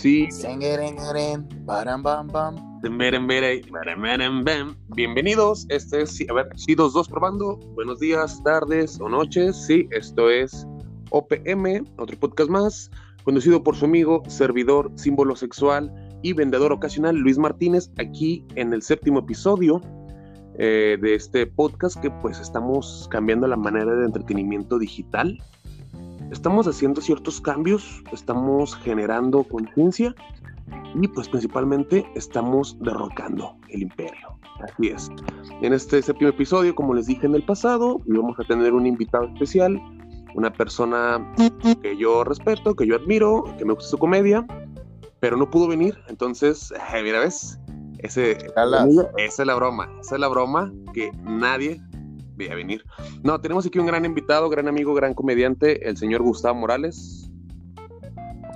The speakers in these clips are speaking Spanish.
Sí. Bienvenidos. Este es, a ver, sí, dos, dos probando. Buenos días, tardes o noches. Sí, esto es OPM, otro podcast más, conducido por su amigo, servidor, símbolo sexual y vendedor ocasional, Luis Martínez, aquí en el séptimo episodio eh, de este podcast que pues estamos cambiando la manera de entretenimiento digital estamos haciendo ciertos cambios, estamos generando conciencia y pues principalmente estamos derrocando el imperio. Así es. En este séptimo episodio, como les dije en el pasado, vamos a tener un invitado especial, una persona que yo respeto, que yo admiro, que me gusta su comedia, pero no pudo venir, entonces, mira, ¿ves? Ese, esa es la broma, esa es la broma que nadie a venir. No, tenemos aquí un gran invitado, gran amigo, gran comediante, el señor Gustavo Morales.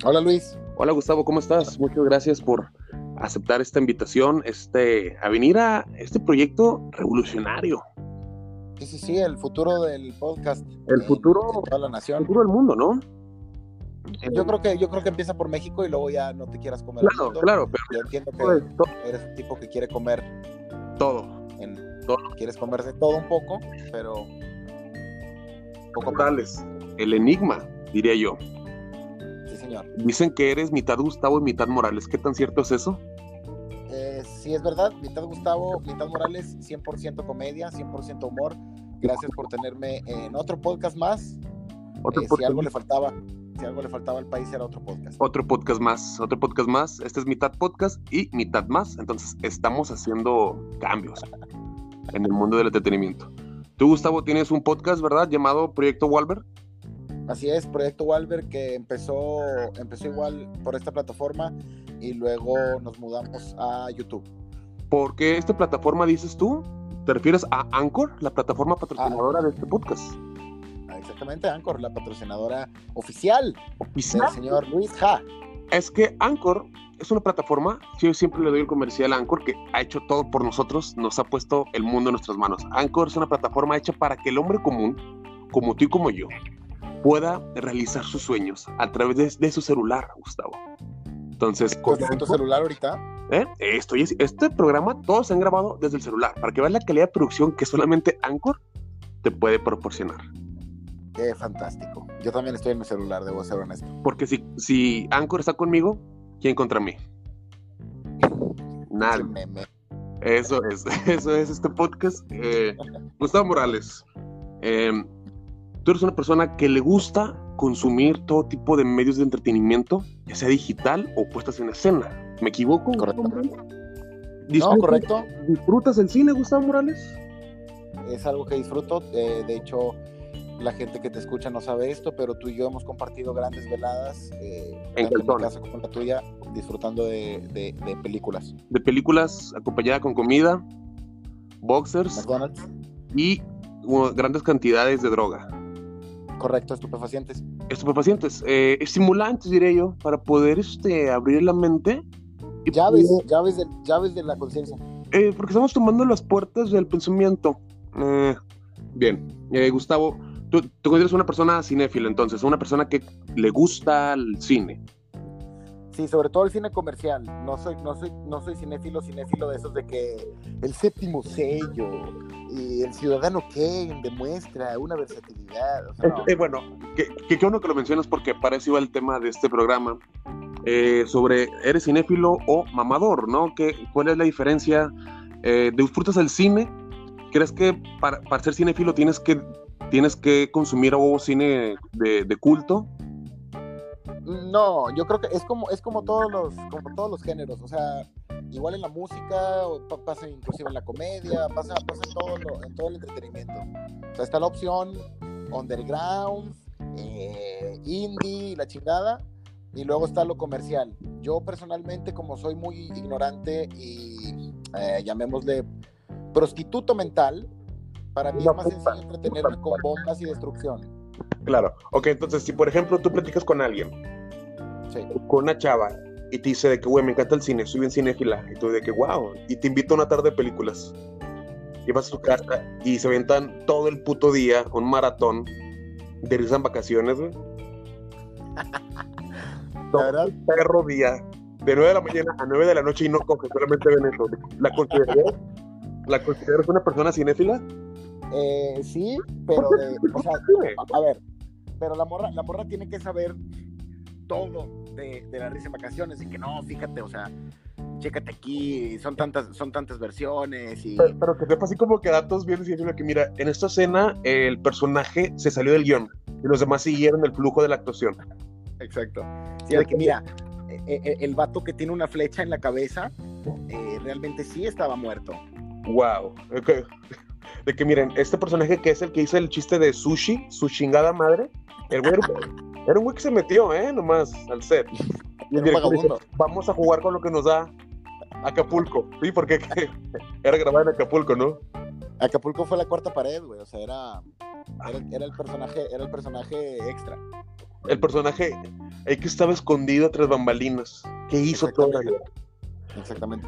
Hola Luis. Hola Gustavo, ¿cómo estás? Muchas gracias por aceptar esta invitación, este, a venir a este proyecto revolucionario. Sí, sí, sí, el futuro del podcast. El futuro de toda la nación. El futuro del mundo, ¿no? Yo creo que yo creo que empieza por México y luego ya no te quieras comer. Claro, claro, pero yo entiendo que eres un tipo que quiere comer todo. Quieres comerse todo un poco, pero poco Tales, el enigma, diría yo. Sí, señor. Dicen que eres mitad Gustavo y mitad Morales. ¿Qué tan cierto es eso? Eh, sí, es verdad. Mitad Gustavo, mitad Morales, 100% comedia, 100% humor. Gracias por tenerme en otro podcast más. ¿Otro eh, Si algo le faltaba, si algo le faltaba al país era otro podcast. Otro podcast más, otro podcast más. Este es mitad podcast y mitad más. Entonces estamos haciendo cambios en el mundo del entretenimiento. Tú, Gustavo, tienes un podcast, ¿verdad? Llamado Proyecto Walber. Así es, Proyecto Walber, que empezó, empezó igual por esta plataforma y luego nos mudamos a YouTube. ¿Por qué esta plataforma dices tú? ¿Te refieres a Anchor, la plataforma patrocinadora de este podcast? Ah, exactamente, Anchor, la patrocinadora oficial, ¿Oficial? del señor Luis Ja. Es que Anchor es una plataforma, yo siempre le doy el comercial a Anchor, que ha hecho todo por nosotros, nos ha puesto el mundo en nuestras manos. Anchor es una plataforma hecha para que el hombre común, como tú y como yo, pueda realizar sus sueños a través de, su celular, Gustavo. Entonces, ¿con tu celular ahorita? ¿Eh? Estoy, este programa todos se han grabado desde el celular, para que veas la calidad de producción que solamente Anchor te puede proporcionar. Qué fantástico. Yo también estoy en mi celular, debo ser honesto. Porque si, si Anchor está conmigo, ¿Quién contra mí? Nadie. Eso es, eso es este podcast. Eh, Gustavo Morales, em, tú eres una persona que le gusta consumir todo tipo de medios de entretenimiento, ya sea digital o puestas en escena. ¿Me equivoco? Correcto. No, correcto. ¿Disfrutas el cine, Gustavo Morales? Es algo que disfruto. Eh, de hecho, la gente que te escucha no sabe esto, pero tú y yo hemos compartido grandes veladas, eh, en, mi casa como la tuya, disfrutando de, películas. De películas acompañada con comida, boxers y grandes cantidades de droga. Correcto, estupefacientes. Estupefacientes, eh, estimulantes, diré yo, para poder este, abrir la mente. Y llaves, llaves, de, llaves de la conciencia. Eh, porque estamos tomando las puertas del pensamiento. Eh, bien, Gustavo, Tú, tú consideras una persona cinéfila, entonces, una persona que le gusta el cine. Sí, sobre todo el cine comercial. No soy, no soy, no soy cinéfilo, cinéfilo de esos de que el séptimo sello y el ciudadano Kane demuestra una versatilidad. Eh, bueno, que, que, bueno que lo mencionas porque parece igual el tema de este programa eh, sobre eres cinéfilo o mamador, ¿no? ¿Qué, ¿Cuál es la diferencia? Eh, ¿Disfrutas el cine? ¿Crees que para, para ser cinéfilo tienes que tienes que consumir algo cine de, culto? No, yo creo que es como, es como todos los, como todos los géneros, o sea, igual en la música, pasa inclusive en la comedia, pasa, pasa en, todo en todo el entretenimiento. O sea, está la opción underground, eh, indie, la chingada, y luego está lo comercial. Yo personalmente, como soy muy ignorante y eh, llamémosle prostituto mental, para mí es más sencillo entretenerme con bombas y destrucción. Claro. Ok, entonces, si por ejemplo tú platicas con alguien, con una chava, y te dice de que, güey, me encanta el cine, soy bien cinéfila, y tú de que, wow, y te invito a una tarde de películas, y vas a su casa y se aventan todo el puto día, un maratón, de risa en vacaciones, güey. La verdad, perro día de 9 de la mañana a 9 de la noche y no coge, solamente ven eso. ¿La consideras, ¿la consideras una persona cinéfila? Eh, sí, pero de, o sea, a ver, pero la morra, la morra tiene que saber todo de, de la risa en vacaciones y que no, fíjate, o sea, chécate aquí, son tantas, son tantas versiones y... Pero, pero que sepa así como que datos bien diciendo que mira, en esta escena el personaje se salió del guion y los demás siguieron el flujo de la actuación. Exacto. Sí, de que mira, eh, eh, el vato que tiene una flecha en la cabeza eh, realmente sí estaba muerto. Wow. Okay. De que miren, este personaje que es el que hizo el chiste de sushi, su chingada madre, el güey era un güey que se metió, ¿eh? Nomás al set. Y el director dice, vamos a jugar con lo que nos da Acapulco. Sí, porque era grabado en Acapulco, ¿no? Acapulco fue la cuarta pared, güey. O sea, era, era, era, el personaje, era el personaje extra. El personaje el que estaba escondido tras bambalinas. Que hizo toda la Exactamente.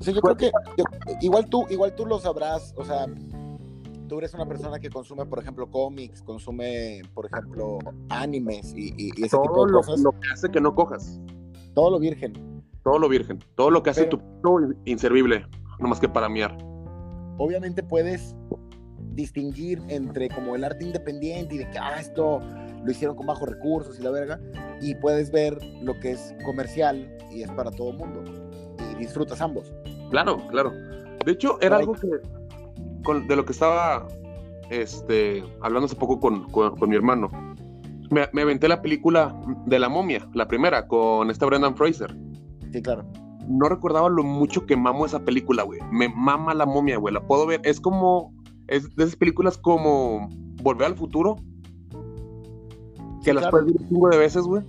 Sea, yo creo que yo, igual tú, igual tú lo sabrás, o sea, tú eres una persona que consume, por ejemplo, cómics, consume, por ejemplo, animes y, y, y ese todo tipo de lo, cosas. lo que hace que no cojas. Todo lo virgen. Todo lo virgen. Todo lo que hace Pero- tu inservible. No más que para miar. Obviamente puedes distinguir entre como el arte independiente y de que, ah, esto lo hicieron con bajos recursos y la verga, y puedes ver lo que es comercial y es para todo el mundo. Disfrutas ambos. Claro, claro. De hecho, era algo que con- de lo que estaba este, hablando hace poco con, con- con mi hermano. Me, me aventé la película de la momia, la primera, con esta Brendan Fraser. Sí, claro. No recordaba lo mucho que mamo esa película, güey. Me mama la momia, güey. La puedo ver. Es como. Es de esas películas como Volver al futuro. Que Sí, las claro. puedes ver un chingo de veces, güey.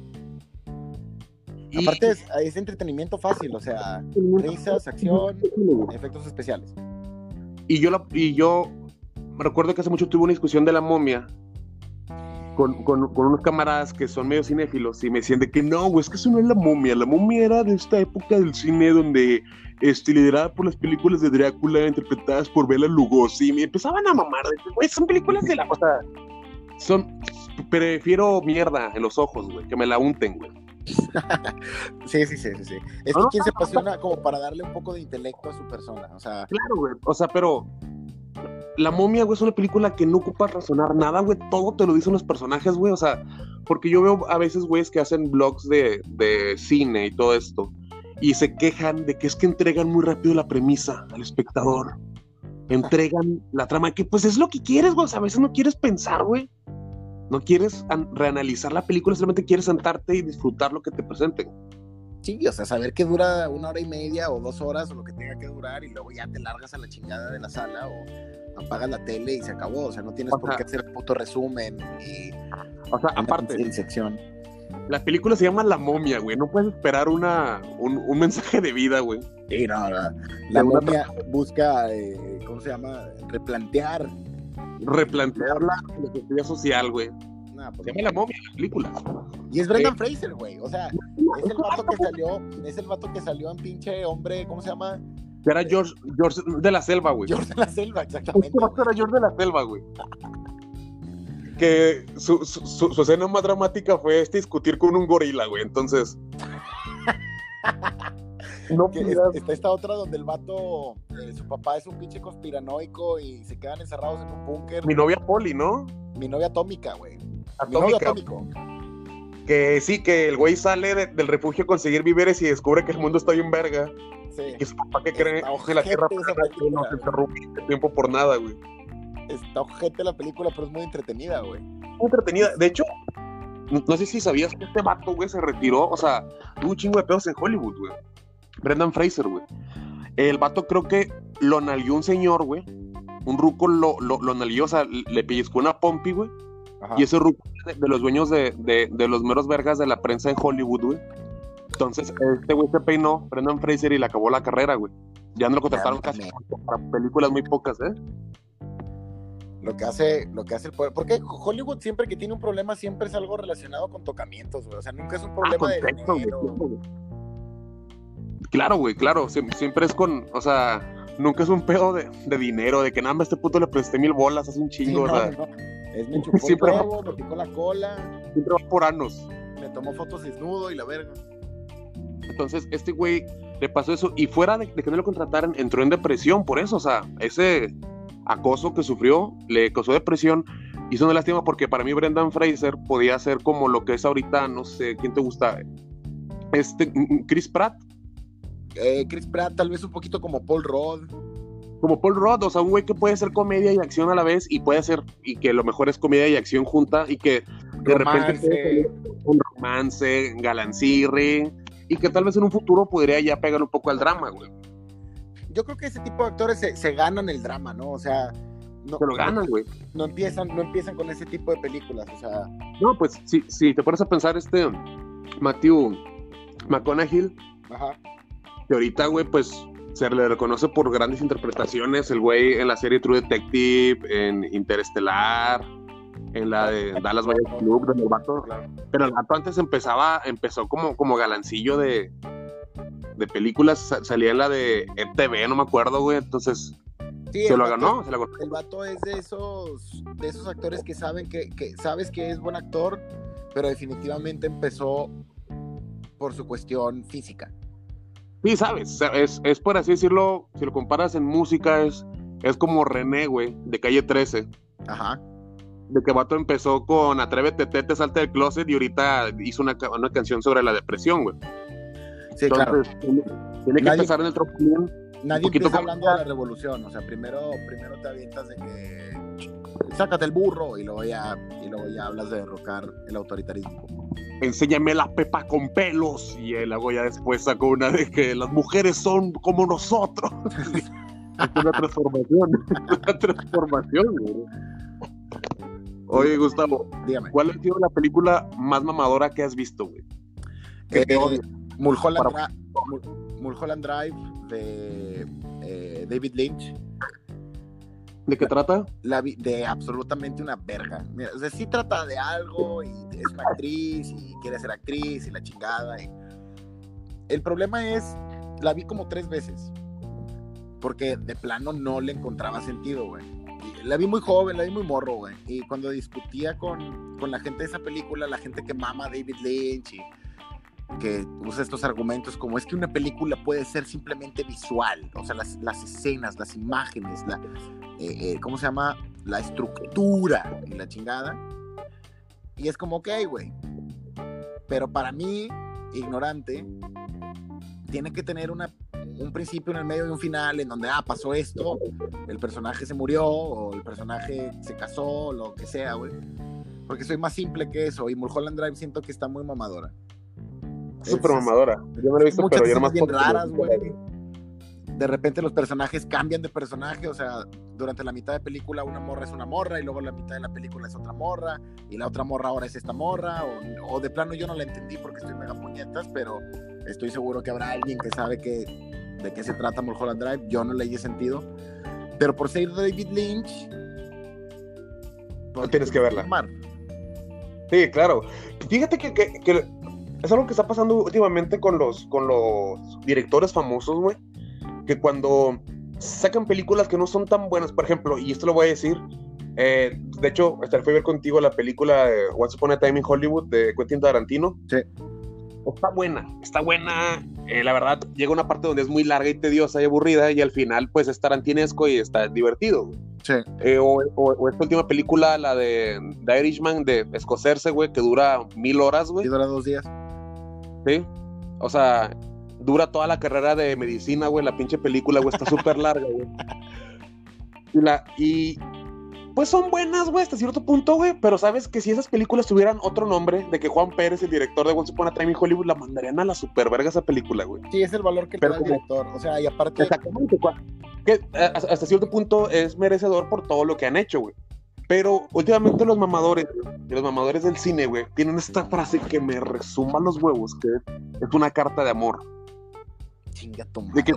Y- Aparte es, es entretenimiento fácil, o sea, risas, acción, efectos especiales. Y yo, la, y yo me recuerdo que hace mucho tuve una discusión de la momia con, con, con unos camaradas que son medio cinéfilos y me decían de que no, güey, es que eso no es la momia. La momia era de esta época del cine donde este, liderada por las películas de Drácula interpretadas por Bela Lugosi. Y me empezaban a mamar güey, son películas de la. O sea, son. Prefiero mierda en los ojos, güey, que me la unten, güey. Sí, sí, sí, sí, sí. Es que quien se apasiona como para darle un poco de intelecto a su persona, o sea, Claro, güey. O sea, pero. La momia, güey, es una película que no ocupa razonar nada, güey. Todo te lo dicen los personajes, güey. O sea, porque yo veo a veces, güeyes, que hacen blogs de, de cine y todo esto. Y se quejan de que es que entregan muy rápido la premisa al espectador. Entregan la trama, que pues es lo que quieres, güey. O sea, a veces no quieres pensar, güey. No quieres an- reanalizar la película, solamente quieres sentarte y disfrutar lo que te presenten. sí, o sea, saber que dura una hora y media o dos horas o lo que tenga que durar y luego ya te largas a la chingada de la sala o apagas la tele y se acabó, o sea, no tienes por qué hacer puto resumen y O sea, aparte, sección. la película se llama La momia, güey. No puedes esperar una, un, un mensaje de vida, güey. Sí, no, la, la momia busca, eh, ¿cómo se llama? Replantear. Replantear la filosofía social, güey. Nah, pues, Se llama La momia, la película. Y es Brendan Fraser, güey. O sea, es el vato que salió, es el vato que salió en pinche hombre, ¿cómo se llama? Era George, George de la Selva, güey. George de la Selva, exactamente. Este era George de la Selva, güey. Que su, su, su- su escena más dramática fue este discutir con un gorila, güey. Entonces. No Que es- está esta otra donde el vato, eh, su papá es un pinche conspiranoico y se quedan encerrados en un búnker. Mi novia Polly, ¿no? Mi novia atómica, güey. Mi novio Atómica. atómico. Que sí, que el güey sale de- del refugio a conseguir víveres y descubre que el mundo está bien verga. Sí. Y su papá que cree que la tierra que no se interrumpe el tiempo por nada, güey. Está ojete la película, pero es muy entretenida, güey. muy entretenida. De hecho, no, no sé si sabías que este vato, güey, se retiró. O sea, tuvo un chingo de pedos en Hollywood, güey. Brendan Fraser, güey. El vato creo que lo nalguió un señor, güey. Un ruco lo, lo, lo nalguió, o sea, le pellizcó una pompi, güey. Ajá. Y ese ruco de, de los dueños de, de, de los meros vergas de la prensa en Hollywood, güey. Entonces, este güey se peinó, Brendan Fraser, y le acabó la carrera, güey. Ya no lo contrataron casi para películas muy pocas, ¿eh? Lo que hace, lo que hace el poder. Porque Hollywood siempre que tiene un problema siempre es algo relacionado con tocamientos, güey. O sea, nunca es un Ah, problema de contexto, güey, dinero. güey. Claro, güey, claro. siem- Siempre es con, o sea, nunca es un pedo de, de dinero, de que nada, a este puto le presté mil bolas hace un Sí, chingo, no, o sea, no. Es me chupó Siempre el va- huevo, me picó la cola, siempre va por anos. me tomó fotos desnudo y la verga. Entonces, este güey le pasó eso y fuera de, que no lo contrataran, entró en depresión por eso, o sea, ese acoso que sufrió le causó depresión. Y eso no lástima porque para mí Brendan Fraser podía ser como lo que es ahorita, no sé, ¿quién te gusta? Este, Chris Pratt. Eh, Chris Pratt, tal vez un poquito como Paul Rudd. Como Paul Rudd, o sea, un güey que puede ser comedia y acción a la vez y puede ser, y que lo mejor es comedia y acción junta y que de repente un romance, galancirri y que tal vez en un futuro podría ya pegar un poco al drama, güey. Yo creo que ese tipo de actores se, ganan el drama, ¿no? O sea, no, se lo ganan, güey. No, empiezan, no empiezan con ese tipo de películas, o sea. No, pues sí, sí, te pones a pensar este Matthew McConaughey, Ajá. Que ahorita, güey, pues se le reconoce por grandes interpretaciones, el güey en la serie True Detective, en Interestelar, en la de Dallas Buyers Club, de vato. Pero el vato antes empezaba, empezó como, como galancillo de, de películas, salía en la de ETV, no me acuerdo, güey, entonces se lo ganó, se lo ganó. El vato es de esos, de esos actores que saben que, que sabes que es buen actor, pero definitivamente empezó por su cuestión física. Sí, sabes, es, es por así decirlo, si lo comparas en música, es, es como René, güey, de calle 13. Ajá de que Vato empezó con Atrévete, te, salte del closet y ahorita hizo una, una canción sobre la depresión, güey. Sí, claro. Tiene, que empezar en el tropilín. Nadie empieza hablando de la revolución, o sea, primero, primero te avientas de que sácate el burro y luego ya, y luego ya hablas de derrocar el autoritarismo. Enséñame la pepa con pelos y luego ya después sacó una de que las mujeres son como nosotros. es una transformación, una transformación, güey. Oye, Gustavo, dígame. ¿Cuál ha sido la película más mamadora que has visto, güey? Eh, Mulholland, Drive de eh, David Lynch. ¿De qué trata? La de absolutamente una verga. o sea, sí trata de algo y es una actriz y quiere ser actriz y la chingada. El problema es, la vi como tres veces. Porque de plano no le encontraba sentido, güey la vi muy joven, la vi muy morro, güey. Y cuando discutía con, con, la gente de esa película, la gente que mama a David Lynch y que usa estos argumentos como es que una película puede ser simplemente visual, o sea, las, las escenas, las imágenes, la, eh, eh, ¿cómo se llama? La estructura y la chingada. Y es como, ok, güey. Pero para mí, ignorante, tiene que tener una un principio, en el medio y un final en donde, ah, pasó esto, el personaje se murió o el personaje se casó, lo que sea, güey. Porque soy más simple que eso y Mulholland Drive siento que está muy mamadora. Súper mamadora. Yo me lo he visto, pero yo más bien raras, güey. De repente los personajes cambian de personaje, o sea, durante la mitad de película una morra es una morra y luego la mitad de la película es otra morra y la otra morra ahora es esta morra o, o de plano yo no la entendí porque estoy mega puñetas, pero estoy seguro que habrá alguien que sabe que de qué se trata Mulholland Drive, yo no leí sentido, pero por ser David Lynch, no tienes que verla. Sí, claro. Fíjate que, que, es algo que está pasando últimamente con los, con los directores famosos, güey, que cuando sacan películas que no son tan buenas, por ejemplo, y esto lo voy a decir, eh, de hecho, hasta fui a ver contigo la película Once Upon a Time in Hollywood de Quentin Tarantino. Sí está buena, está buena. Eh, la verdad, llega una parte donde es muy larga y tediosa y aburrida, y al final, pues es tarantinesco y está divertido. Sí. Eh, o, esta última película, la de The Irishman, de escocerse, güey, que dura mil horas, güey. Y dura dos días. Sí. O sea, dura toda la carrera de medicina, güey. La pinche película, güey, está súper larga, güey. Y, la, y pues son buenas, güey, hasta cierto punto, güey. Pero sabes que si esas películas tuvieran otro nombre, de que Juan Pérez, el director de Once Upon a Time in Hollywood, la mandarían a la superverga esa película, güey. Sí, es el valor que te da el director. O sea, y aparte. Exactamente, que hasta cierto punto es merecedor por todo lo que han hecho, güey. Pero últimamente los mamadores, los mamadores del cine, güey, tienen esta frase que me resuma los huevos, que es una carta de amor. Chinga tu De que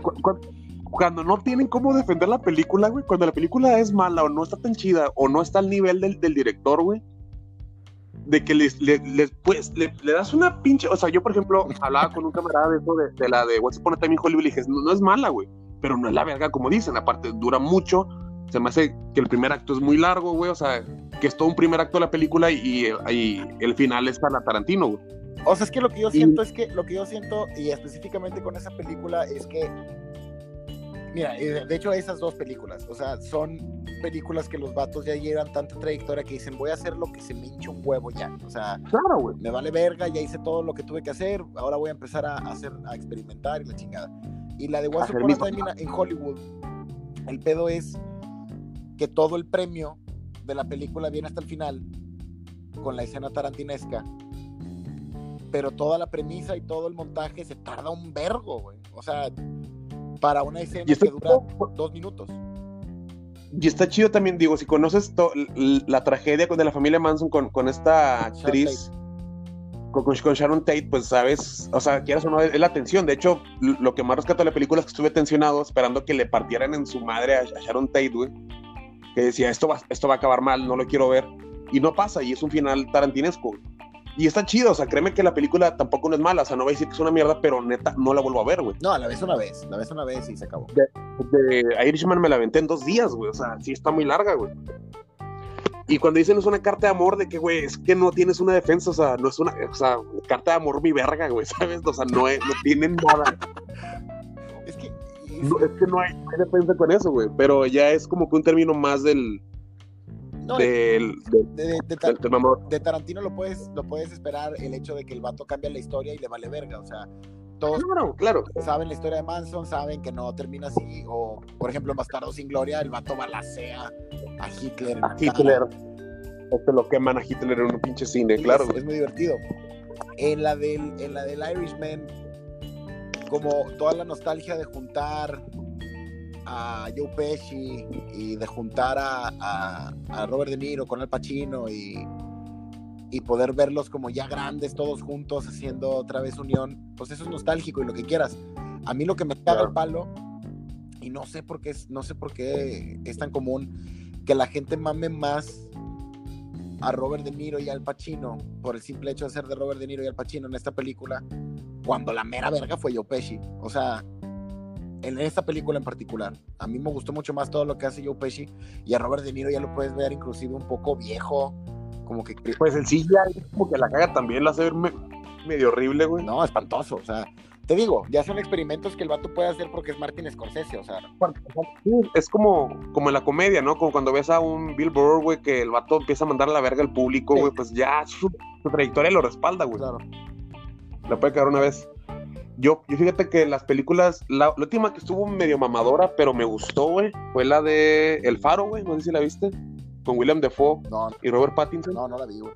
cuando no tienen cómo defender la película, güey, cuando la película es mala o no está tan chida o no está al nivel del, director, güey, de que les, pues, le, das una pinche, o sea, yo por ejemplo hablaba con un camarada de eso, de, la de What's Upon a Time in Hollywood, y dije, no, es mala, güey, pero no es la verga como dicen, aparte dura mucho, se me hace que el primer acto es muy largo, güey, o sea, que es todo un primer acto de la película y, y, el final es para Tarantino, güey. O sea, es que lo que yo siento es que, lo que yo siento, y específicamente con esa película, es que, mira, eh, de hecho esas dos películas, o sea, son películas que los vatos ya llevan tanta trayectoria que dicen, voy a hacer lo que se me hinche un huevo ya, o sea, Claro, güey. me vale verga, ya hice todo lo que tuve que hacer, ahora voy a empezar a hacer, a experimentar y la chingada. Y la de Once Upon a Time in- en Hollywood, el pedo es que todo el premio de la película viene hasta el final, con la escena tarantinesca, pero toda la premisa y todo el montaje se tarda un vergo, güey. O sea, para una escena que dura dos minutos. y está chido también, digo, si conoces la tragedia de la familia Manson con, con esta actriz, con, con- Sharon Tate, pues sabes, o sea, quieras o no, es la tensión. De hecho, lo que más rescato de la película es que estuve tensionado esperando que le partieran en su madre a, a Sharon Tate, güey. Que decía, esto va, esto va a acabar mal, no lo quiero ver. Y no pasa, y es un final tarantinesco. Y está chido, o sea, créeme que la película tampoco no es mala, o sea, no voy a decir que es una mierda, pero neta, no la vuelvo a ver, güey. No, la ves una vez, la ves una vez y se acabó. de Irishman me la aventé en dos días, güey. O sea, sí está muy larga, güey. Y cuando dicen es una carta de amor, de que, güey, es que no tienes una defensa, o sea, no es una, o sea, carta de amor mi verga, güey, ¿sabes? O sea, no, es- no tienen nada. Es que. No, es que no hay, no hay defensa con eso, güey. Pero ya es como que un término más del, no, del, del, de, de- de Tar- del de Tarantino lo puedes, lo puedes esperar el hecho de que el vato cambia la historia y le vale verga. O sea, todos Claro, claro. saben la historia de Manson, saben que no termina así. O, por ejemplo, en Bastardo sin Gloria, el vato balacea a Hitler. A Hitler. O te lo queman a Hitler en un pinche cine, Sí, claro. Es, es muy divertido. En la, del, en la del Irishman, como toda la nostalgia de juntar a Joe Pesci y de juntar a, a- a Robert De Niro con Al Pacino y, y poder verlos como ya grandes todos juntos haciendo otra vez unión, pues eso es nostálgico y lo que quieras. A mí lo que me caga el palo y no sé por qué es, no sé por qué es tan común que la gente mame más a Robert De Niro y Al Pacino por el simple hecho de ser de Robert De Niro y Al Pacino en esta película, cuando la mera verga fue Joe Pesci. O sea, en esta película en particular, a mí me gustó mucho más todo lo que hace Joe Pesci y a Robert De Niro ya lo puedes ver inclusive un poco viejo, como que Pues el es como que la caga también, la hace ver me- medio horrible, güey. no, espantoso, o sea, te digo, ya son experimentos que el vato puede hacer porque es Martin Scorsese, o sea, Sí, es como, como en la comedia, ¿no? Como cuando ves a un Bill Burr, güey, que el vato empieza a mandar a la verga al público, Sí. güey, pues ya su, su trayectoria lo respalda, güey. claro. La puede cagar una vez. Yo, yo fíjate que las películas, la, la última que estuvo medio mamadora, pero me gustó, güey, fue la de El Faro, güey, no sé si la viste, con William Defoe No, y Robert Pattinson. no, no la vi, güey.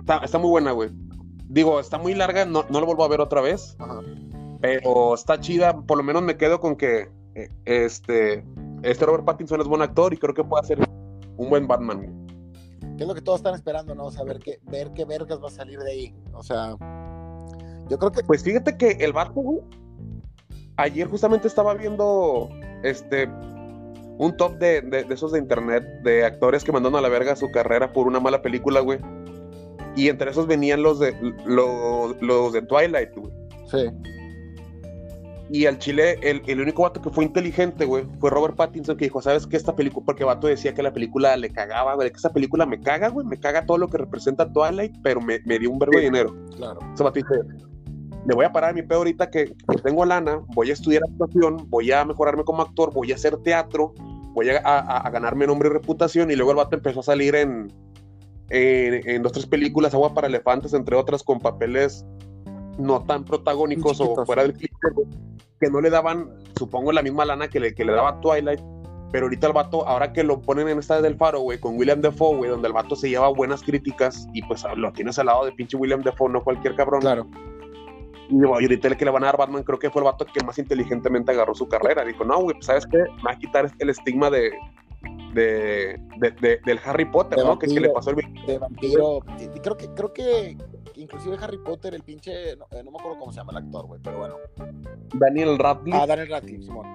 Está, está muy buena, güey. Digo, está muy larga, no, no la vuelvo a ver otra vez, Ajá. pero está chida, por lo menos me quedo con que eh, este, este Robert Pattinson es buen actor y creo que puede hacer un buen Batman. güey. ¿Qué es lo que todos están esperando, no? O sea, ver qué, ver qué vergas va a salir de ahí. O sea, yo creo que Pues fíjate que el vato, güey, ayer justamente estaba viendo este un top de, de- de esos de internet de actores que mandaron a la verga su carrera por una mala película, güey. Y entre esos venían los de los, los de Twilight, güey. sí. Y al Chile, el, el único vato que fue inteligente, güey, fue Robert Pattinson, que dijo, ¿sabes qué? Esta película, porque vato decía que la película le cagaba, güey, que esta película me caga, güey, me caga todo lo que representa Twilight, pero me, me dio un verbo de dinero. Claro. Ese vato dice, le voy a parar mi pedo ahorita que, que tengo lana, voy a estudiar actuación, voy a mejorarme como actor, voy a hacer teatro, voy a, a- a ganarme nombre y reputación, y luego el vato empezó a salir en, en, en dos, tres películas, Agua para Elefantes, entre otras, con papeles no tan protagónicos o fuera del clip, que no le daban, supongo, la misma lana que le, que le daba Twilight, pero ahorita el vato, ahora que lo ponen en esta del faro, güey, con William Defoe, güey, donde el vato se lleva buenas críticas, y pues lo tienes al lado de pinche William Defoe, no cualquier cabrón. Claro. Y y ahorita el que le van a dar Batman, creo que fue el vato que más inteligentemente agarró su carrera. Dijo, no, güey, pues, ¿sabes qué? Me va a quitar el estigma de, de, de- de- del Harry Potter, ¿no? Que, que le vampiro. pasó el De vampiro. y- y Creo que, creo que inclusive Harry Potter, el pinche, no, eh, no me acuerdo cómo se llama el actor, güey, pero bueno. Daniel Radcliffe. Ah, Daniel Radcliffe, Simón.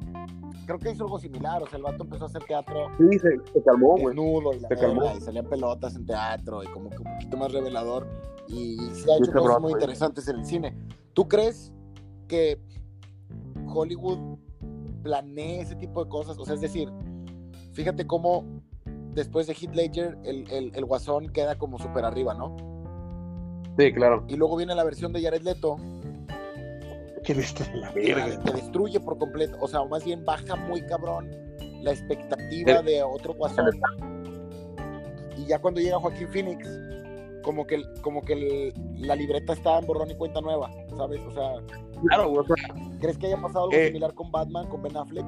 Creo que hizo algo similar, o sea, el vato empezó a hacer teatro sí, se, se calmó, güey. desnudo y la Se calmó. y salían pelotas en teatro y como que un poquito más revelador y sí ha Muy hecho cosas muy interesantes en el cine. ¿Tú crees que Hollywood planee ese tipo de cosas? O sea, es decir, fíjate cómo después de Heath Ledger el, el, el guasón queda como súper arriba, ¿no? Sí, claro. Y luego viene la versión de Jared Leto. Que viste la que, verga. que destruye por completo. O sea, más bien baja muy cabrón la expectativa de otro guasón. Y ya cuando llega Joaquín Phoenix, como que, como que el- la libreta está en borrón y cuenta nueva, ¿sabes? O sea, Claro, güey, o sea, ¿crees que haya pasado algo Eh. similar con Batman, con Ben Affleck?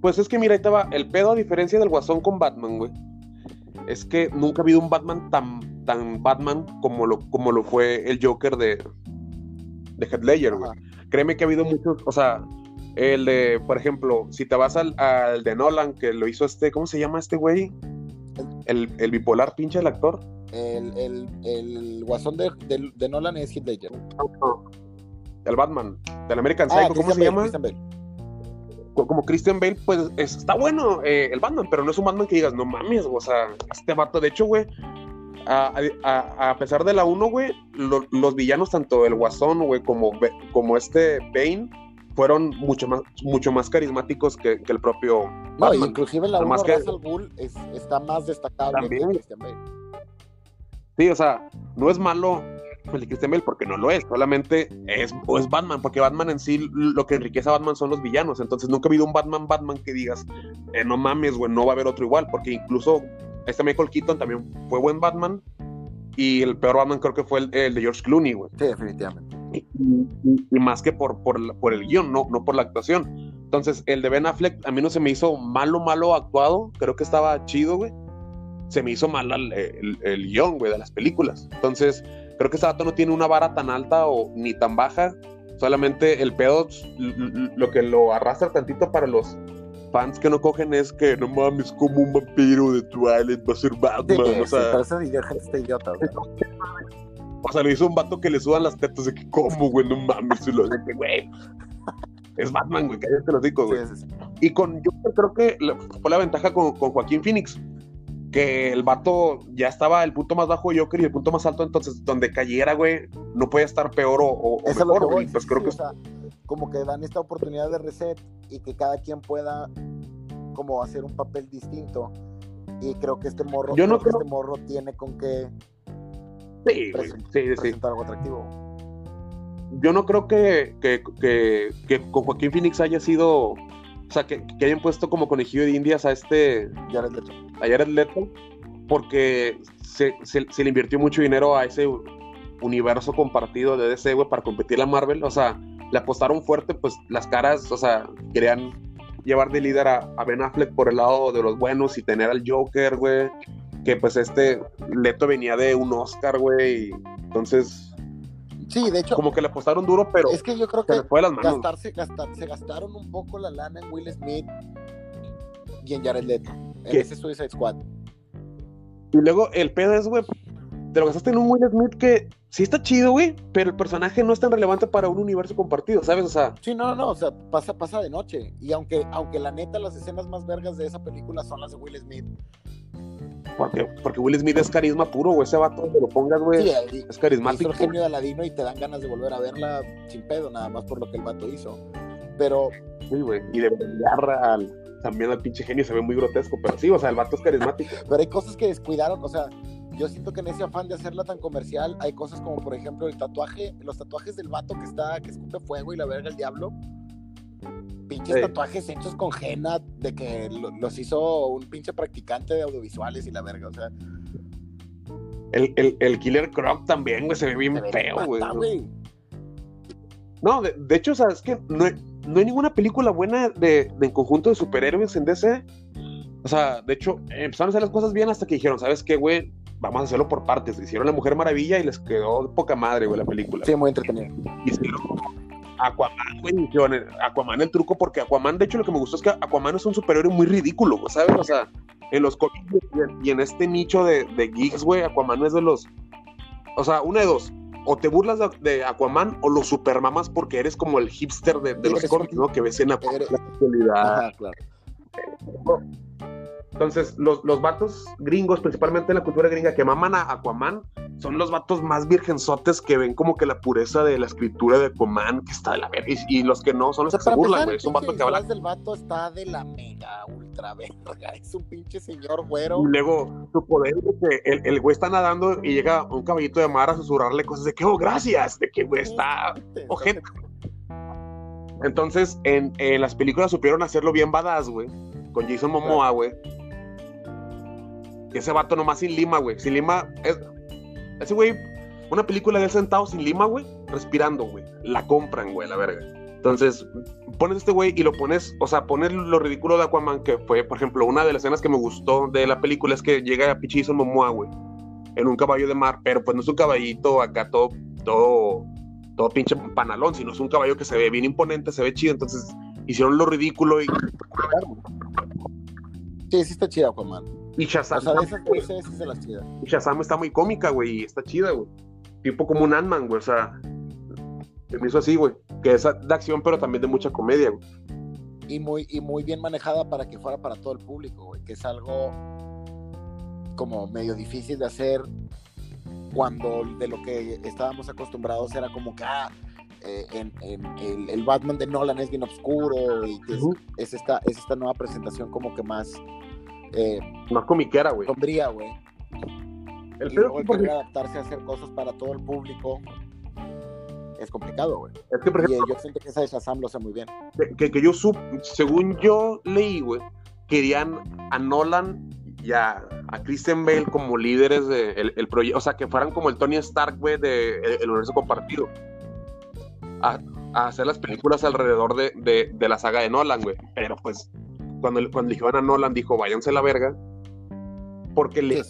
Pues es que mira, ahí te va. El pedo, a diferencia del Guasón con Batman, güey, es que nunca ha habido un Batman tan, tan Batman como lo, como lo fue el Joker de, de Heath Ledger, güey. Créeme que ha habido muchos, o sea, el de, por ejemplo, si te vas al, al de Nolan, que lo hizo este, ¿cómo se llama este güey? El, el bipolar pinche el actor. El, el, el guasón de, de- de Nolan es Heath Ledger. El Batman, del American Ah, Psycho, ¿cómo Christian se Bale, llama? Christian Bale. co- como Christian Bale, pues es- está bueno eh, el Batman, pero no es un Batman que digas, no mames, o sea, este vato, de hecho, güey, a, a- a pesar de la 1, güey, lo- los villanos, tanto el Guasón, güey, como, como este Bane, fueron mucho más, mucho más carismáticos que, que el propio No, Batman. inclusive la Además 1 que- Ghul es- está más destacable También. que Christian Bale. Sí, o sea, no es malo el de Christian Bale porque no lo es, solamente es, o es Batman, porque Batman en sí lo que enriquece a Batman son los villanos, entonces nunca ha habido un Batman Batman que digas, eh, no mames, güey, no va a haber otro igual, porque incluso este Michael Keaton también fue buen Batman y el peor Batman creo que fue el, el de George Clooney, güey. Sí, definitivamente. Y, y- y más que por, por, por el guion, no, no por la actuación. Entonces, el de Ben Affleck a mí no se me hizo malo, malo actuado, creo que estaba chido, güey. Se me hizo mal el, el, el guion, güey, de las películas. Entonces, creo que este vato no tiene una vara tan alta o ni tan baja. Solamente el pedo, l- lo que lo arrastra tantito para los fans que no cogen es que no mames, como un vampiro de Twilight va a ser Sí, Batman. o sí, sea, pero esa idea- gente está idiota. o sea. o sea, lo hizo un vato que le sudan las tetas de que, ¿cómo, güey? No mames, lo que, güey. Es Batman, güey, cállate los digo, güey. Sí, sí, sí. Y con Joker creo que la- fue la ventaja con, con Joaquín Phoenix. Que el vato ya estaba el punto más bajo de Joker y el punto más alto, entonces donde cayera, güey, no podía estar peor o, o- Eso es lo mejor, que güey. voy. Pues sí, creo sí, que o sea, como que dan esta oportunidad de reset y que cada quien pueda como hacer un papel distinto. Y creo que este morro, Yo no creo que este morro tiene con qué sí, güey, present- sí, sí, sí. presentar algo atractivo. Yo no creo que, que, que, que con Joaquín Phoenix haya sido, o sea, que, que hayan puesto como conejillo de indias a este, Jared Leto. a Jared Leto, porque se, se- se le invirtió mucho dinero a ese universo compartido de DC, güey, para competir a Marvel. O sea, le apostaron fuerte, pues las caras, o sea, querían llevar de líder a, a Ben Affleck por el lado de los buenos y tener al Joker, güey. Que pues este Leto venía de un Oscar, güey. Entonces, Sí, de hecho, como que le apostaron duro, pero es que yo creo que fue de las manos. gastarse, gastar, se gastaron un poco la lana en Will Smith y en Jared Leto. En ¿Qué? ese Suicide Squad. Y luego el pedo es, güey, te lo gastaste en un Will Smith que sí está chido, güey, pero el personaje no es tan relevante para un universo compartido, ¿sabes? O sea, Sí, no, no, no, o sea, pasa, pasa de noche. Y aunque, aunque la neta, las escenas más vergas de esa película son las de Will Smith. Porque, porque Will Smith es carisma puro, güey, ese vato, donde lo pongas, güey, Sí, es carismático. el genio de Aladino y te dan ganas de volver a verla sin pedo, nada más por lo que el vato hizo. Pero Sí, güey, y de brillar al, también al pinche genio se ve muy grotesco, pero sí, o sea, el vato es carismático. Pero hay cosas que descuidaron, o sea, yo siento que en ese afán de hacerla tan comercial, hay cosas como, por ejemplo, el tatuaje, los tatuajes del vato que está, que escupe fuego y la verga el diablo. Pinches Sí. tatuajes hechos con henna de que lo- los hizo un pinche practicante de audiovisuales y la verga, o sea, El, el, el Killer Croc también, güey, se ve bien se feo, güey. No, de, de hecho, o sea, es que no hay, no hay ninguna película buena de, de en conjunto de superhéroes en DC. O sea, de hecho, empezaron a hacer las cosas bien hasta que dijeron, ¿sabes qué, güey? Vamos a hacerlo por partes. Hicieron La Mujer Maravilla y les quedó de poca madre, güey, la película. Sí, muy entretenido. Hicieron Aquaman, güey. Aquaman el truco, porque Aquaman, de hecho, lo que me gustó es que Aquaman es un superhéroe muy ridículo, ¿sabes? O sea, en los cómics y en- este nicho de, de geeks, güey, Aquaman es de los. O sea, una de dos. O te burlas de, de Aquaman o lo supermamas porque eres como el hipster de, de los cómics, ¿no? Que ves en Aquaman la sexualidad. Ajá, claro. Entonces, los, los vatos gringos, principalmente en la cultura gringa, que maman a Aquaman, son los vatos más virgenzotes que ven como que la pureza de la escritura de Aquaman, que está de la verga. Y, y los que no, son los que se burlan, güey. el Es un pinche vato que habla. disfraz del vato está de la mega ultra verga. Es un pinche señor güero. Y luego su poder que el, el güey está nadando y llega un caballito de mar a susurrarle cosas de que, oh, gracias, de que güey está ojete. Entonces, en, en, las películas supieron hacerlo bien badass, güey. Con Jason Momoa, güey. Ese vato nomás sin lima, güey. Sin lima. Es, ese güey, una película de él sentado sin lima, güey. Respirando, güey. La compran, güey, la verga. Entonces, pones este güey y lo pones, o sea, pones lo ridículo de Aquaman, que fue, por ejemplo, una de las escenas que me gustó de la película es que llega a Jason Momoa, güey, en un caballo de mar, pero pues no es un caballito acá todo, todo, todo pinche panalón, sino es un caballo que se ve bien imponente, se ve chido, entonces hicieron lo ridículo y... Sí, sí está chida Aquaman. Y Shazam. O sea, de esas veces es de las chidas. Y Shazam está muy cómica, güey, y está chida, güey. Tipo como un Ant-Man, güey, o sea, se me hizo así, güey que es de acción, pero también de mucha comedia, güey. Y muy, y muy bien manejada para que fuera para todo el público, güey, que es algo como medio difícil de hacer cuando de lo que estábamos acostumbrados era como que, ah, eh, en, en, el, Batman de Nolan es bien oscuro y que es, esta, es esta nueva presentación como que más... Eh, más comiquera, güey. Sombría, güey. El y luego el adaptarse a hacer cosas para todo el público es complicado, güey. Es que, por ejemplo, y yo siento que esa de Shazam lo hace muy bien. Que, que yo, sub, según yo leí, güey, querían a Nolan y a, a Christian Bale como líderes del el proyecto, o sea, que fueran como el Tony Stark, güey, del de, el universo compartido. A, a, hacer las películas alrededor de, de, de la saga de Nolan, güey. Pero pues, cuando, cuando dijeron a Nolan, dijo, váyanse a la verga, porque le,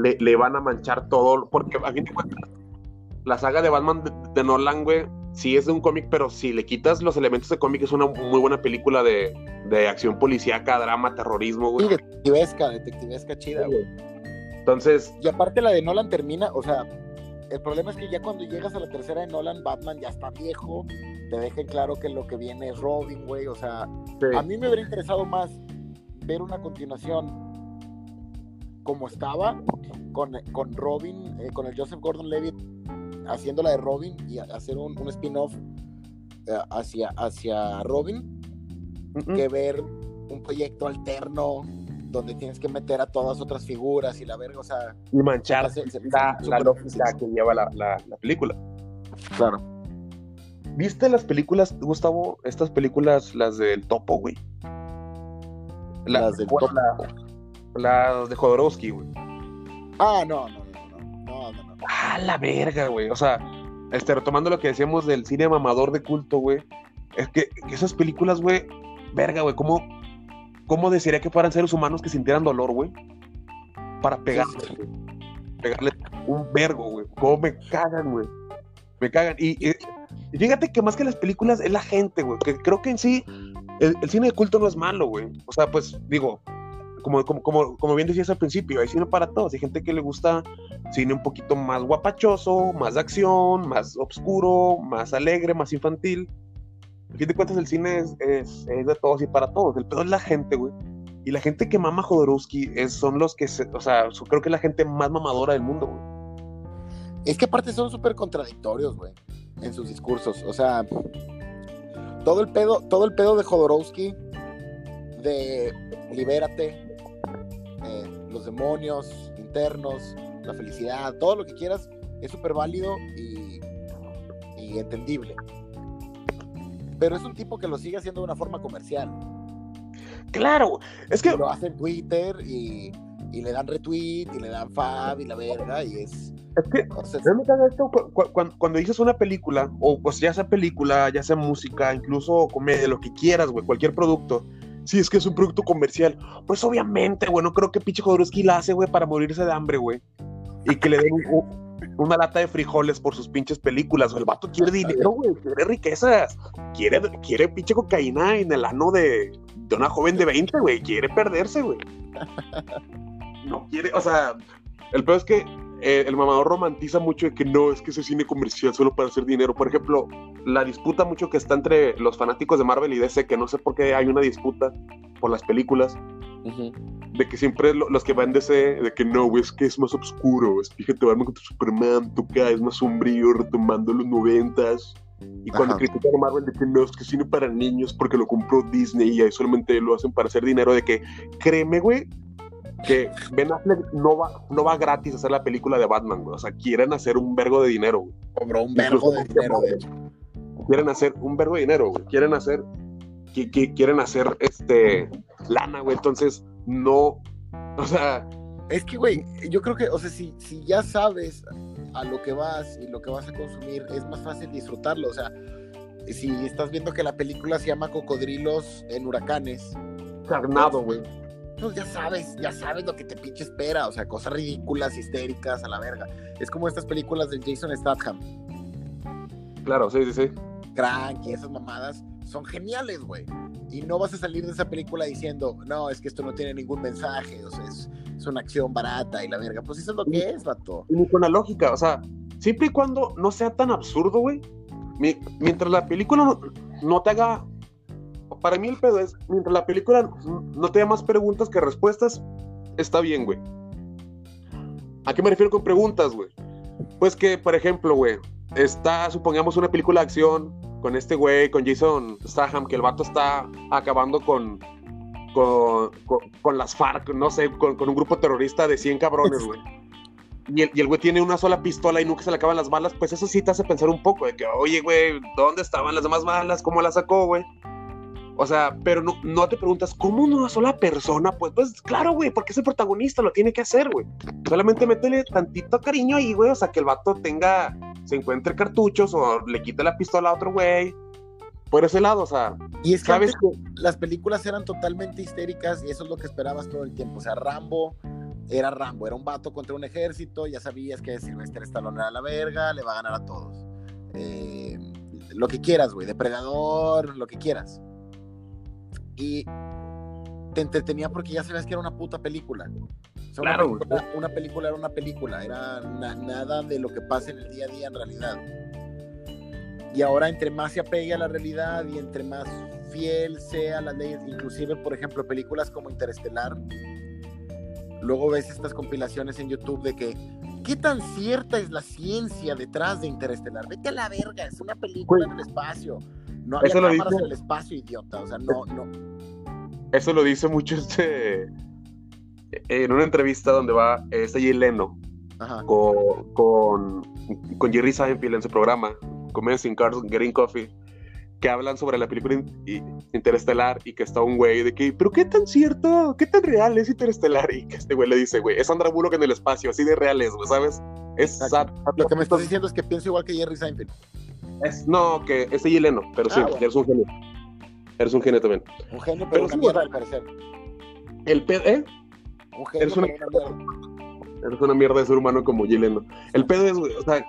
le, le, van a manchar todo, porque a fin de cuentas, la saga de Batman de, Nolan, güey, sí es de un cómic, pero si le quitas los elementos de cómic, es una muy buena película de, de acción policíaca, drama, terrorismo, güey. Sí, detectivesca, detectivesca chida, güey. Entonces. Y aparte la de Nolan termina, o sea, el problema es que ya cuando llegas a la tercera de Nolan, Batman ya está viejo, te dejen claro que lo que viene es Robin, güey. O sea, a mí me hubiera interesado más ver una continuación como estaba con, con Robin, eh, con el Joseph Gordon Levitt haciendo la de Robin y hacer un, un spin-off eh, hacia, hacia Robin que ver un proyecto alterno donde tienes que meter a todas otras figuras y la verga, o sea... Y manchar la, la lógica que lleva la, la, película. Claro. ¿Viste las películas, Gustavo? Estas películas, las del Topo, güey. las del Topo. Las de Jodorowsky, güey. Ah, no, no, Ah, la verga, güey. O sea, este, retomando lo que decíamos del cine mamador de culto, güey. Es que, esas películas, güey, verga, güey, ¿cómo, ¿cómo desearía que fueran seres humanos que sintieran dolor, güey? Para pegarle, Pegarle un vergo, güey. ¿Cómo me cagan, güey? Me cagan. Y, fíjate que más que las películas es la gente, güey. Que creo que en sí el, el cine de culto no es malo, güey. O sea, pues digo, como, como, como, bien decías al principio, hay cine para todos. Hay gente que le gusta cine un poquito más guapachoso, más de acción, más oscuro, más alegre, más infantil. A fin de cuentas, el cine es, es, de todos y para todos. El pedo es la gente, güey. Y la gente que mama Jodorowsky es, son los que, se, o sea, creo que es la gente más mamadora del mundo, güey. Es que aparte son súper contradictorios, güey, en sus discursos. O sea, todo el pedo, todo el pedo de Jodorowsky, de libérate, los demonios internos, la felicidad, todo lo que quieras, es súper válido y, entendible. Pero es un tipo que lo sigue haciendo de una forma comercial. Claro, es que... lo hace en Twitter y, le dan retweet y le dan fab y la verga y es... Es que cuando, dices una película, o pues ya sea película, ya sea música, incluso comedia, lo que quieras, güey, cualquier producto, sí, es que es un producto comercial. Pues obviamente, güey, no creo que pinche Jodorowsky la hace, güey, para morirse de hambre, güey. Y que le den una lata de frijoles por sus pinches películas. O el vato quiere dinero, güey, quiere riquezas. Quiere, quiere pinche cocaína en el ano de, de una joven de 20, güey. Quiere perderse, güey. No quiere, o sea, el peor es que eh, el mamador romantiza mucho de que no, es que ese cine comercial solo para hacer dinero. Por ejemplo, la disputa mucho que está entre los fanáticos de Marvel y DC, que no sé por qué hay una disputa por las películas, de que siempre los que van DC, de que no, güey, es que es más oscuro, es, fíjate, Batman contra Superman, toca, es más sombrío, retomando los noventas. Y cuando Ajá. critican a Marvel de que no, es que es cine para niños porque lo compró Disney y ahí solamente lo hacen para hacer dinero, de que créeme, güey, que Ben Affleck no va, no va gratis a hacer la película de Batman, güey. O sea, quieren hacer un vergo de dinero, güey. Cobró un vergo de dinero, de hecho. Quieren hacer un vergo de dinero, güey. Quieren hacer, qui- qui- quieren hacer, este, lana, güey. Entonces, no, o sea, Es que, güey, yo creo que, o sea, si, si ya sabes a lo que vas y lo que vas a consumir, es más fácil disfrutarlo. O sea, si estás viendo que la película se llama Cocodrilos en Huracanes, carnado, güey. Pues ya sabes, ya sabes lo que te pinche espera. O sea, cosas ridículas, histéricas, a la verga. Es como estas películas de Jason Statham, Claro, sí, sí, sí. Crank y esas mamadas, son geniales, güey. Y no vas a salir de esa película diciendo, no, es que esto no tiene ningún mensaje, o sea, es, es una acción barata y la verga. Pues eso es lo que es, vato. Ni con la lógica, o sea, siempre y cuando no sea tan absurdo, güey. mi- mientras la película no, no te haga. Para mí el pedo es, mientras la película no te haga más preguntas que respuestas, está bien, güey. ¿A qué me refiero con preguntas, güey? Pues que, por ejemplo, güey, está, supongamos, una película de acción con este güey, con Jason Statham, que el vato está acabando con, con, con, con las FARC, no sé, con, con un grupo terrorista de 100 cabrones, güey. Y el, y el güey tiene una sola pistola y nunca se le acaban las balas, pues eso sí te hace pensar un poco de que, oye, güey, ¿dónde estaban las demás balas? ¿Cómo las sacó, güey? O sea, pero no, no te preguntas, ¿cómo una sola persona? Pues, pues claro, güey, porque es el protagonista, lo tiene que hacer, güey. Solamente métele tantito cariño ahí, güey, o sea, que el vato tenga, se encuentre cartuchos o le quite la pistola a otro güey. Por ese lado, o sea, Y es que ¿sabes? antes las películas eran totalmente histéricas y eso es lo que esperabas todo el tiempo. O sea, Rambo era Rambo, era un vato contra un ejército, ya sabías que Sylvester Stallone era la verga, le va a ganar a todos. Eh, lo que quieras, güey, depredador, lo que quieras. Y te entretenía porque ya sabías que era una puta película. O sea, Claro, una, película, una película era una película, era na- nada de lo que pasa en el día a día en realidad. Y ahora entre más se apegue a la realidad y entre más fiel sea las leyes, inclusive por ejemplo películas como Interestelar, luego ves estas compilaciones en YouTube de que ¿qué tan cierta es la ciencia detrás de Interestelar? Vete a la verga, es una película en el espacio. No había Eso lo cámaras dice- en el espacio, idiota. O sea, no, no. Eso lo dice mucho este. En una entrevista donde va este Jay Leno Ajá. con, con, con Jerry Seinfeld en su programa, Commencing Cars Getting Coffee, que hablan sobre la película in- Interestelar y que está un güey de que, pero qué tan cierto, qué tan real es Interestelar y que este güey le dice, güey, es Sandra Bullock en el espacio, así de real es, güey, ¿sabes? Es, Exacto. Lo que me estás diciendo es que pienso igual que Jerry Seinfeld. es- no, que es Jay Leno, pero sí, Ah, bueno. eres un genio. Eres un genio también. Un genio, pero, Pero una sí, mierda al parecer. El pedo, ¿eh? Un genio, eres una- pero una mierda. Eres una mierda de ser humano como Jay Leno. El pedo es, güey, o sea,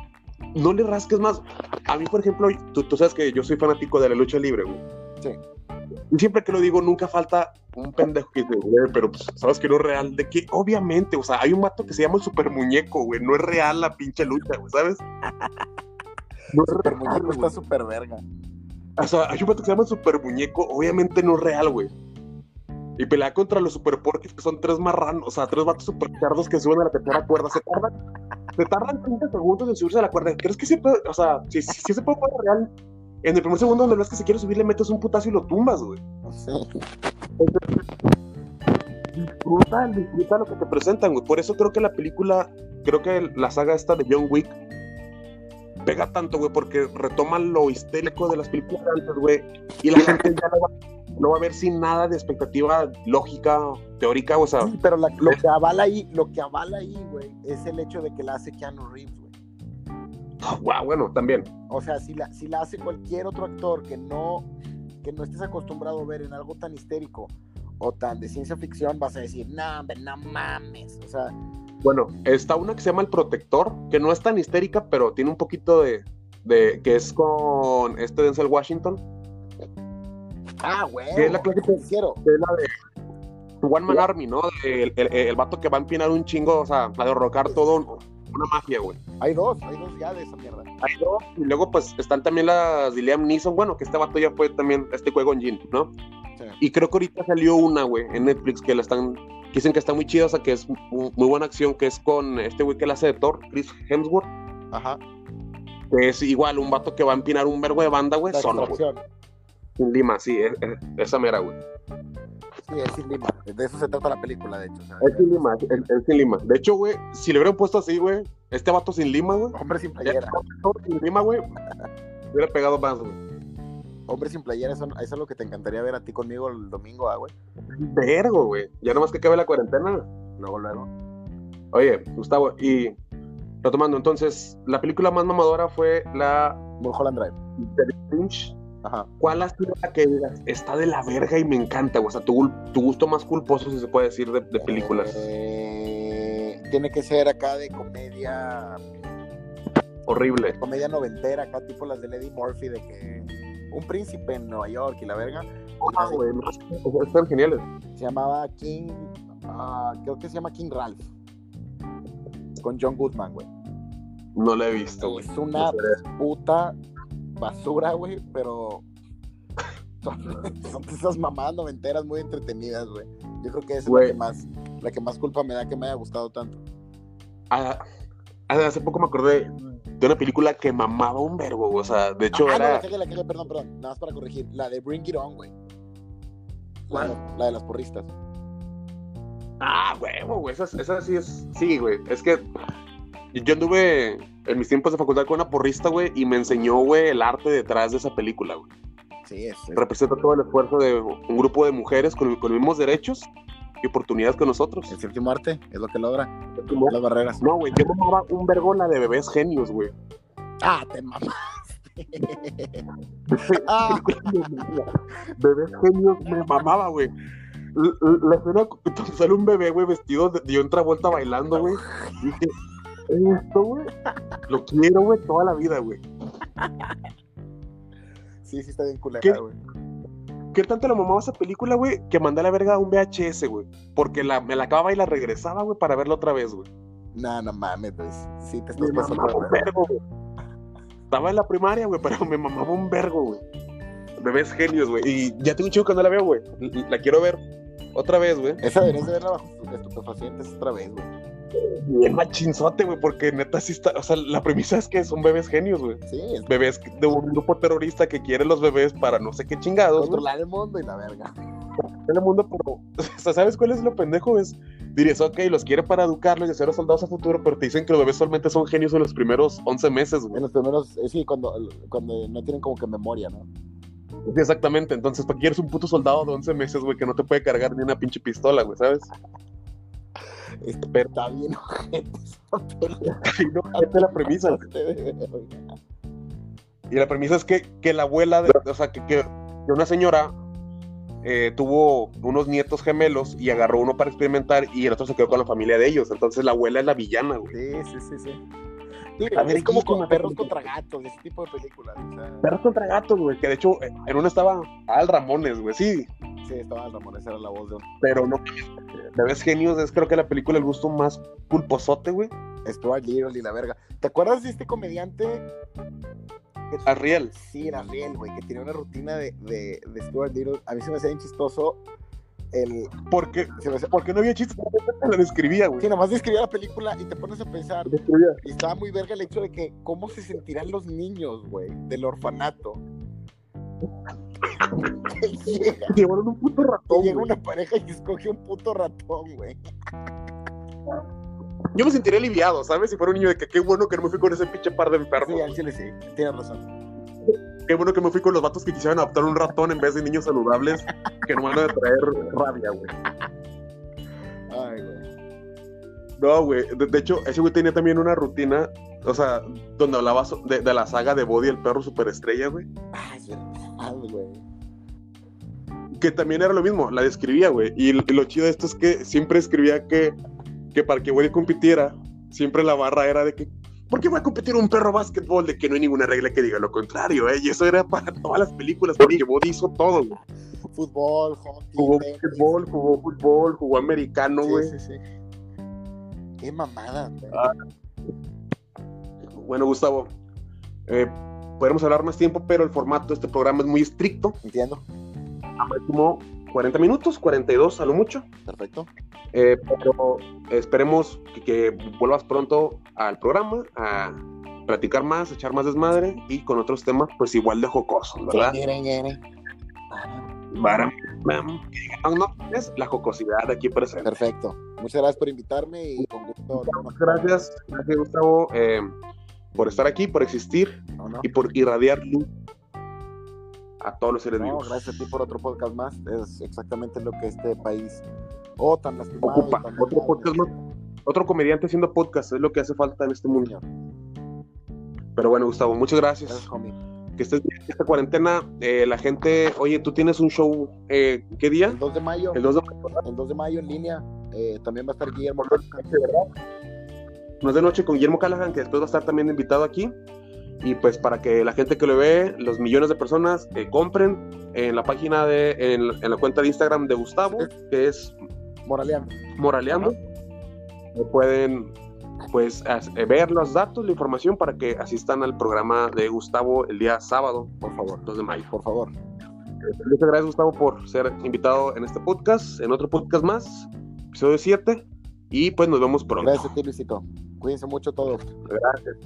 no le rasques más. A mí, por ejemplo, tú, tú sabes que yo soy fanático de la lucha libre, güey. Sí. Y siempre que lo digo, nunca falta un pendejo que dice, güey, pero pues, sabes que no es real. De que, obviamente, o sea, hay un vato que se llama el super muñeco, güey. No es real la pinche lucha, güey, ¿sabes? No es Super real, muñeco güey. está súper verga. O sea, hay un vato que se llama super muñeco, obviamente no es real, güey. Y pelea contra los super porquis, que son tres marranos, o sea, tres vatos super cerdos que suben a la tercera cuerda. Se tardan, se tardan 30 segundos en subirse a la cuerda. ¿Crees que se puede, o sea, si, si, si se puede real? En el primer segundo donde ves que se quiere subir, le metes un putazo y lo tumbas, güey. Sí. Disfruta, disfruta lo que te presentan, güey. Por eso creo que la película, creo que la saga esta de John Wick pega tanto, güey, porque retoma lo histérico de las películas de antes, güey. Y la gente ya lo va, a ver sin nada de expectativa lógica, teórica, o sea, Sí, pero la- lo que avala ahí, lo que avala ahí, güey, es el hecho de que la hace Keanu Reeves, güey. wow, bueno, también. O sea, si la, si la hace cualquier otro actor que no, que no estés acostumbrado a ver en algo tan histérico o tan de ciencia ficción, vas a decir, no, hombre, no mames. O sea, Bueno, está una que se llama El Protector, que no es tan histérica, pero tiene un poquito de, de que es con este Denzel Washington, ah, güey. Que es la Quiero. que es la de One Man Army, ¿no? El, el, el vato que va a empinar un chingo, o sea, a derrocar todo, una magia, güey. Hay dos, hay dos ya de esa mierda. Hay dos, y luego pues están también las de Liam Neeson, bueno, que este vato ya fue también este juego en Jin, ¿no? Sí. Y creo que ahorita salió una, güey, en Netflix que la están, dicen que está muy chida, o sea, que es mu- muy buena acción, que es con este güey que la hace de Thor, Chris Hemsworth. Ajá. Que es igual un vato que va a empinar un vergo de banda, güey, solo, güey. Sin Lima, sí, es- es- esa mera, güey. Sí, es sin Lima. De eso se trata la película, de hecho. o sea, Es sin Lima, es, es sin Lima. De hecho, güey, si le hubieran puesto así, güey, este vato sin Lima, güey. Hombre sin playera. sin Lima, güey. Hubiera pegado más, güey. Hombre sin playera, eso, eso es lo que te encantaría ver a ti conmigo el domingo, ah, güey. Vergo, güey. Ya nomás que acabe la cuarentena. Luego, luego. Oye, Gustavo, y retomando, entonces, la película más mamadora fue la Mulholland Drive. Lynch. Ajá. ¿Cuál ha sido la que digas, está de la verga y me encanta, güey? O sea, tu, gusto más culposo, si se puede decir, de, de películas. Eh, tiene que ser acá de comedia, Horrible. comedia noventera, acá tipo las de Eddie Murphy, de que un príncipe en Nueva York y la verga. Ah, güey, no, están geniales. Se llamaba King, ah, creo que se llama King Ralph. Con John Goodman, güey. No la he visto, güey. Es una puta basura, güey, pero son, son esas mamadas noventeras muy entretenidas, güey. Yo creo que es la que más, la que más culpa me da que me haya gustado tanto. Ah, hace poco me acordé de una película que mamaba un verbo, güey. O sea, de hecho ah, no, era. la cagué, la cagué, perdón, perdón. Nada más para corregir. La de Bring It On, güey. La, ¿Cuál? la de las porristas. Ah, huevo, güey. Esa, esa sí es. Sí, güey. Es que yo anduve en mis tiempos de facultad con una porrista, güey, y me enseñó, güey, el arte detrás de esa película, güey. Sí, es. es- Representa todo el esfuerzo de un grupo de mujeres con, con los mismos derechos y oportunidades que nosotros. el séptimo arte es lo que logra. Las barreras. No, güey, yo mamaba un vergo la de bebés genios, güey. Ah, te mamaste. ah, Bebés genios me mamaba, güey. La escena sale un bebé, güey, vestido de, de otra vuelta bailando, güey. Dije, esto, güey, lo quiero, güey, toda la vida, güey. sí, sí está bien culera, güey. ¿Qué tanto le mamaba esa película, güey? Que mandé a la verga a un VHS, güey. Porque la, me la acababa y la regresaba, güey, para verla otra vez, güey. No, no mames, güey. Sí te Me estás pasando. mamaba un vergo, güey. Estaba en la primaria, güey, pero me mamaba un vergo, güey. Bebés genios, güey. Y ya tengo un chico que no la veo, güey. La quiero ver otra vez, güey. Esa deberías de verla bajo estupefacientes otra vez, güey. Bien machinzote, güey, porque neta sí está. O sea, la premisa es que son bebés genios, güey. Sí, es Bebés de un grupo terrorista que quiere los bebés para no sé qué chingados, controlar el mundo y la verga. en el mundo, pero, o sea, ¿sabes cuál es lo pendejo? Es, dirías, ok, los quiere para educarlos y hacer soldados a futuro, pero te dicen que los bebés solamente son genios en los primeros 11 meses, En güey. los primeros, eh, sí, cuando, cuando no tienen como que memoria, ¿no? Sí, exactamente, entonces, ¿para qué quieres un puto soldado de 11 meses, güey, que no te puede cargar ni una pinche pistola, güey, ¿sabes? Está, Pero- está bien ojete esa película la premisa. Y la premisa es que, que la abuela, de, o sea, que, que una señora eh, tuvo unos nietos gemelos y agarró uno para experimentar y el otro se quedó con la familia de ellos. Entonces la abuela es la villana, güey. Sí, sí, sí, sí. Sí, A ver, es como ¿qué con perros contra gatos, ese tipo de películas. O sea, Perros contra gatos, güey. Que de hecho eh, en una estaba Al Ramones, güey. Sí, sí, estaba Ramón, esa era la voz de un pero no. Bebés genios es creo que la película el gusto más pulposote, güey. Stuart Little y la verga. ¿Te acuerdas de este comediante? Que- Ariel. Sí, era Ariel, güey, que tenía una rutina de, de, de Stuart Little. A mí se me hacía bien chistoso el... Porque, Se me porque no había chistes, te la describía, güey. Sí, nomás describía la película y te pones a pensar, Describía. y estaba muy verga el hecho de que cómo se sentirán los niños, güey, del orfanato. llega, Llevaron un puto ratón. llega una pareja y escoge un puto ratón, güey. Yo me sentiría aliviado, ¿sabes? Si fuera un niño de que qué bueno que no me fui con ese pinche par de enfermos. Sí, al chile sí, tienes razón. Qué bueno que me fui con los vatos que quisieran adoptar un ratón en vez de niños saludables que no van a traer rabia, güey. Ay, güey. No, güey. De, de hecho, ese güey tenía también una rutina, o sea, donde hablaba so- de, de la saga de Body, el perro superestrella, güey. Ay, es verdad, güey. Que también era lo mismo, la describía, güey. Y, lo chido de esto es que siempre escribía que, que para que Woody compitiera, siempre la barra era de que, ¿por qué va a competir un perro básquetbol? De que no hay ninguna regla que diga lo contrario, ¿eh? Y eso era para todas las películas, porque Woody hizo todo, güey. Fútbol, hockey, Jugó tenis. fútbol, jugó fútbol, jugó americano, Sí, güey. sí, sí. Qué mamada, güey. Ah. Bueno, Gustavo, eh, podemos hablar más tiempo, pero el formato de este programa es muy estricto. Entiendo. Máximo 40 minutos, 42 a lo mucho. Perfecto. Eh, pero esperemos que, que vuelvas pronto al programa, a platicar más, echar más desmadre y con otros temas, pues igual de jocosos, ¿verdad? Para, no, no, es la jocosidad de aquí presente. Perfecto. Muchas gracias por invitarme y con gusto. Muchas gracias, gracias Gustavo, eh, por estar aquí, por existir No, no. y por irradiar luz a todos los seres No, vivos. gracias a ti por otro podcast más. Es exactamente lo que este país oh, tan lastimado. Ocupa tan otro podcast más. Otro comediante haciendo podcast es lo que hace falta en este mundo. Pero bueno, Gustavo, muchas gracias. Gracias, homie. Que estés bien esta cuarentena. Eh, la gente, oye, tú tienes un show, eh, ¿qué día? El 2 de mayo, El 2 de mayo. el 2 de mayo en línea. eh, también va a estar Guillermo. No es de noche con Guillermo Callahan, que después va a estar también invitado aquí. Y pues para que la gente que lo ve, los millones de personas, compren en la página de, en, en la cuenta de Instagram de Gustavo, que es Moraleano. Moraleando. Eh, Pueden pues eh, ver los datos, la información para que asistan al programa de Gustavo el día sábado, Por favor, 2 de mayo. por favor. Muchas gracias Gustavo por ser invitado en este podcast, en otro podcast más, episodio 7. Y pues nos vemos pronto. Gracias a ti, Luisito. Cuídense mucho todos. Gracias.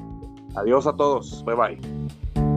Adiós a todos. Bye bye.